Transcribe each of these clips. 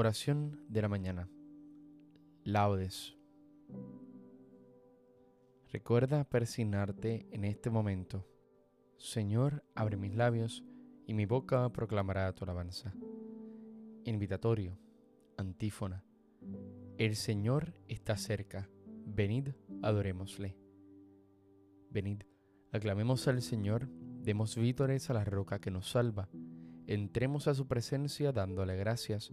Oración de la mañana. Laudes. Recuerda persignarte en este momento. Señor, abre mis labios y mi boca proclamará tu alabanza. Invitatorio. Antífona. El Señor está cerca. Venid, adorémosle. Venid, aclamemos al Señor, demos vítores a la roca que nos salva. Entremos a su presencia dándole gracias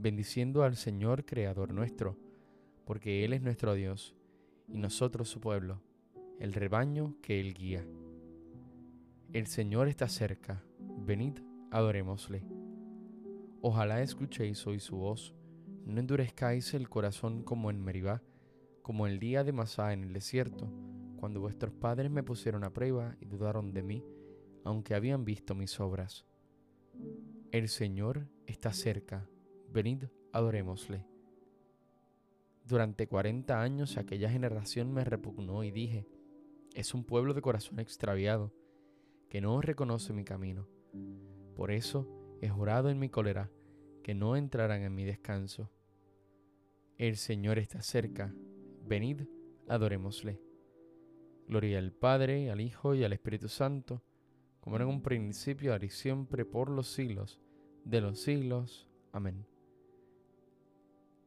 bendiciendo al Señor Creador nuestro, porque Él es nuestro Dios, y nosotros su pueblo, el rebaño que Él guía. El Señor está cerca, venid, adorémosle. Ojalá escuchéis hoy su voz, no endurezcáis el corazón como en Meribá, como el día de Masá en el desierto, cuando vuestros padres me pusieron a prueba y dudaron de mí, aunque habían visto mis obras. El Señor está cerca, venid, adorémosle. Durante cuarenta años aquella generación me repugnó y dije, es un pueblo de corazón extraviado, que no reconoce mi camino. Por eso he jurado en mi cólera que no entrarán en mi descanso. El Señor está cerca, venid, adorémosle. Gloria al Padre, al Hijo y al Espíritu Santo, como en un principio, ahora y siempre, por los siglos de los siglos. Amén.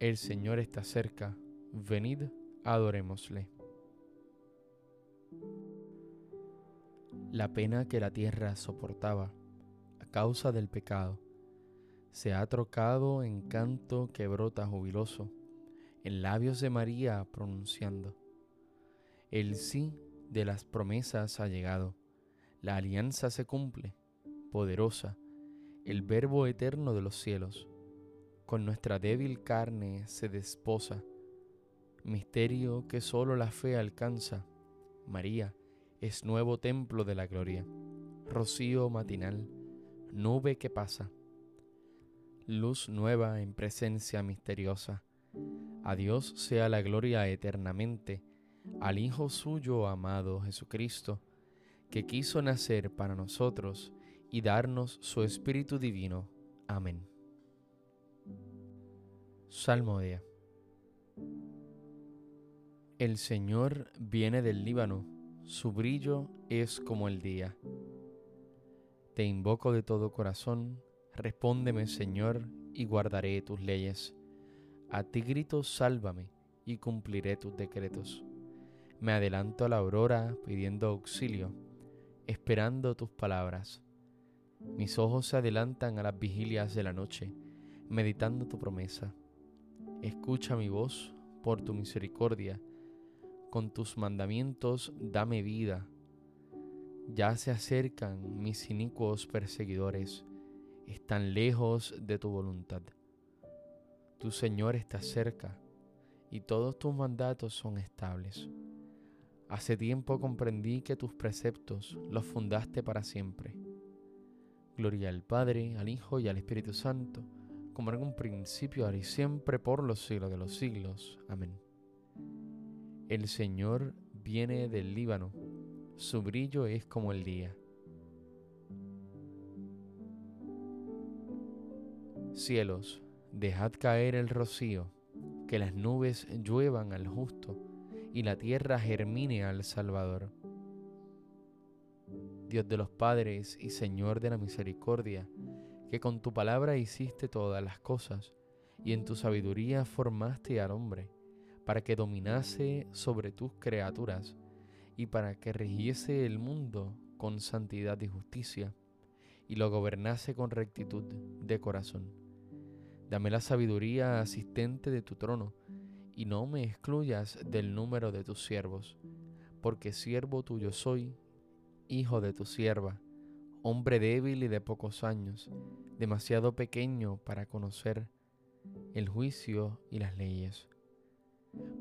El Señor está cerca, venid, adorémosle. La pena que la tierra soportaba a causa del pecado se ha trocado en canto que brota jubiloso, en labios de María pronunciando. El sí de las promesas ha llegado, la alianza se cumple, poderosa, el verbo eterno de los cielos con nuestra débil carne se desposa, misterio que solo la fe alcanza. María es nuevo templo de la gloria, rocío matinal, nube que pasa, luz nueva en presencia misteriosa. A Dios sea la gloria eternamente, al Hijo suyo amado Jesucristo, que quiso nacer para nosotros y darnos su Espíritu Divino. Amén. Salmodia. El Señor viene del Líbano, su brillo es como el día. Te invoco de todo corazón, respóndeme Señor, y guardaré tus leyes. A ti grito, sálvame, y cumpliré tus decretos. Me adelanto a la aurora pidiendo auxilio, esperando tus palabras. Mis ojos se adelantan a las vigilias de la noche, meditando tu promesa Escucha mi voz por tu misericordia. Con tus mandamientos dame vida. Ya se acercan mis inicuos perseguidores, están lejos de tu voluntad. Tu Señor está cerca y todos tus mandatos son estables. Hace tiempo comprendí que tus preceptos los fundaste para siempre. Gloria al Padre, al Hijo y al Espíritu Santo como en un principio, ahora y siempre, por los siglos de los siglos. Amén. El Señor viene del Líbano, su brillo es como el día. Cielos, dejad caer el rocío, que las nubes lluevan al justo y la tierra germine al Salvador. Dios de los padres y Señor de la misericordia, que con tu palabra hiciste todas las cosas, y en tu sabiduría formaste al hombre, para que dominase sobre tus criaturas, y para que rigiese el mundo con santidad y justicia, y lo gobernase con rectitud de corazón. Dame la sabiduría asistente de tu trono, y no me excluyas del número de tus siervos, porque siervo tuyo soy, hijo de tu sierva, hombre débil y de pocos años, demasiado pequeño para conocer, el juicio y las leyes.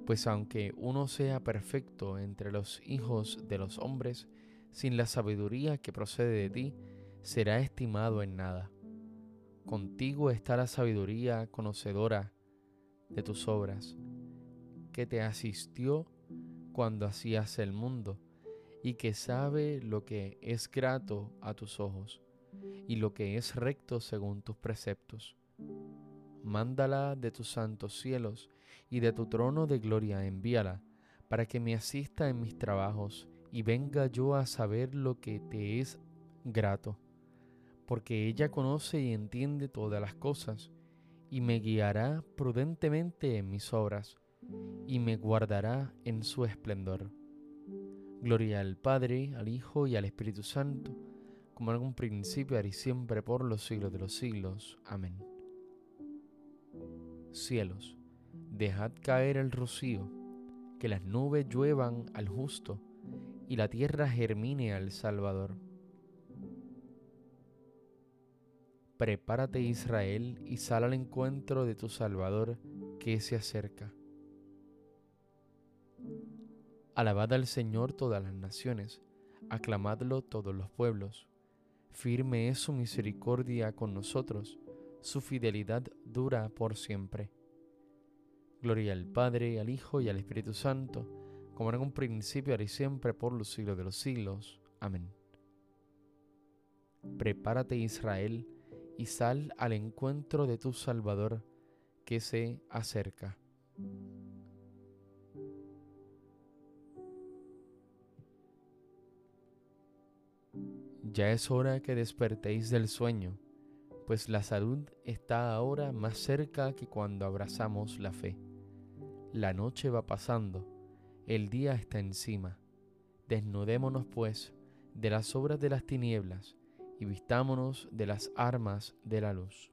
Pues aunque uno sea perfecto entre los hijos de los hombres, sin la sabiduría que procede de ti, será estimado en nada. Contigo está la sabiduría conocedora de tus obras, que te asistió cuando hacías el mundo, y que sabe lo que es grato a tus ojos, y lo que es recto según tus preceptos. Mándala de tus santos cielos, y de tu trono de gloria envíala, para que me asista en mis trabajos, y venga yo a saber lo que te es grato porque ella conoce y entiende todas las cosas, y me guiará prudentemente en mis obras, y me guardará en su esplendor. Gloria al Padre, al Hijo y al Espíritu Santo, como en algún principio, ahora y siempre, por los siglos de los siglos. Amén. Cielos, dejad caer el rocío, que las nubes lluevan al justo, y la tierra germine al Salvador Prepárate Israel y sal al encuentro de tu Salvador que se acerca. Alabad al Señor todas las naciones, aclamadlo todos los pueblos. Firme es su misericordia con nosotros, su fidelidad dura por siempre. Gloria al Padre, al Hijo y al Espíritu Santo, como en un principio, ahora y siempre, por los siglos de los siglos. Amén. Prepárate Israel, y sal al encuentro de tu Salvador que se acerca. Ya es hora que despertéis del sueño, pues la salud está ahora más cerca que cuando abrazamos la fe. La noche va pasando, el día está encima. Desnudémonos, pues, de las obras de las tinieblas y vistámonos de las armas de la luz.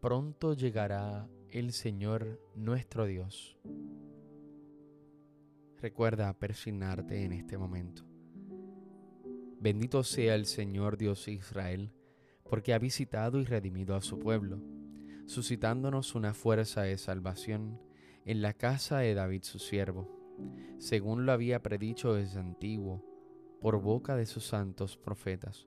pronto llegará el Señor nuestro Dios. Recuerda persignarte en este momento. Bendito sea el Señor Dios Israel, porque ha visitado y redimido a su pueblo, suscitándonos una fuerza de salvación en la casa de David su siervo, según lo había predicho desde antiguo por boca de sus santos profetas.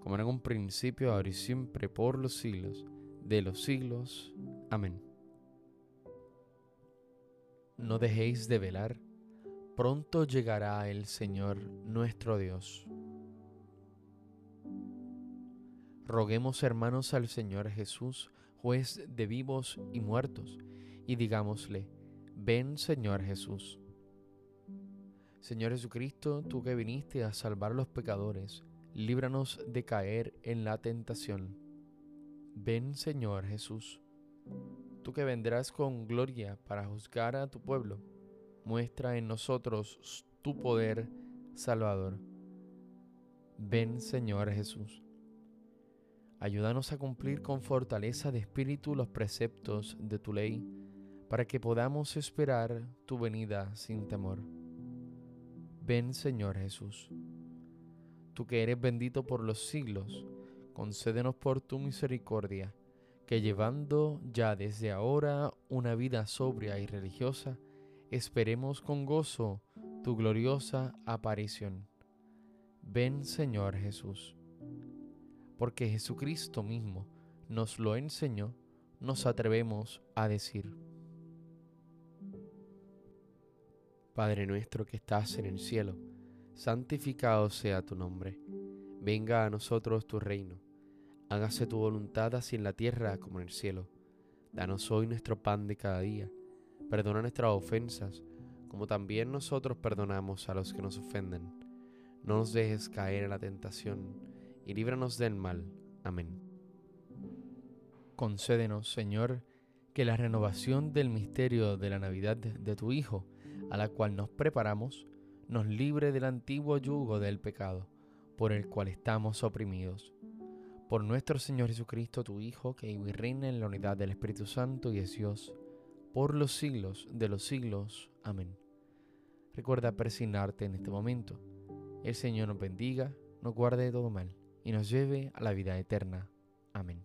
como en un principio, ahora y siempre, por los siglos de los siglos. Amén. No dejéis de velar, pronto llegará el Señor nuestro Dios. Roguemos hermanos al Señor Jesús, juez de vivos y muertos, y digámosle, ven Señor Jesús. Señor Jesucristo, tú que viniste a salvar a los pecadores, líbranos de caer en la tentación. Ven, Señor Jesús, tú que vendrás con gloria para juzgar a tu pueblo, muestra en nosotros tu poder salvador. Ven, Señor Jesús. Ayúdanos a cumplir con fortaleza de espíritu los preceptos de tu ley, para que podamos esperar tu venida sin temor. Ven Señor Jesús. Tú que eres bendito por los siglos, concédenos por tu misericordia, que llevando ya desde ahora una vida sobria y religiosa, esperemos con gozo tu gloriosa aparición. Ven Señor Jesús porque Jesucristo mismo nos lo enseñó, nos atrevemos a decir. Padre nuestro que estás en el cielo, santificado sea tu nombre. Venga a nosotros tu reino. Hágase tu voluntad así en la tierra como en el cielo. Danos hoy nuestro pan de cada día. Perdona nuestras ofensas, como también nosotros perdonamos a los que nos ofenden. No nos dejes caer en la tentación y líbranos del mal. Amén. Concédenos, Señor, que la renovación del misterio de la Navidad de tu Hijo, a la cual nos preparamos, nos libre del antiguo yugo del pecado, por el cual estamos oprimidos. Por nuestro Señor Jesucristo, tu Hijo, que vive y reina en la unidad del Espíritu Santo y es Dios, por los siglos de los siglos. Amén. Recuerda persignarte en este momento. El Señor nos bendiga, nos guarde de todo mal y nos lleve a la vida eterna. Amén.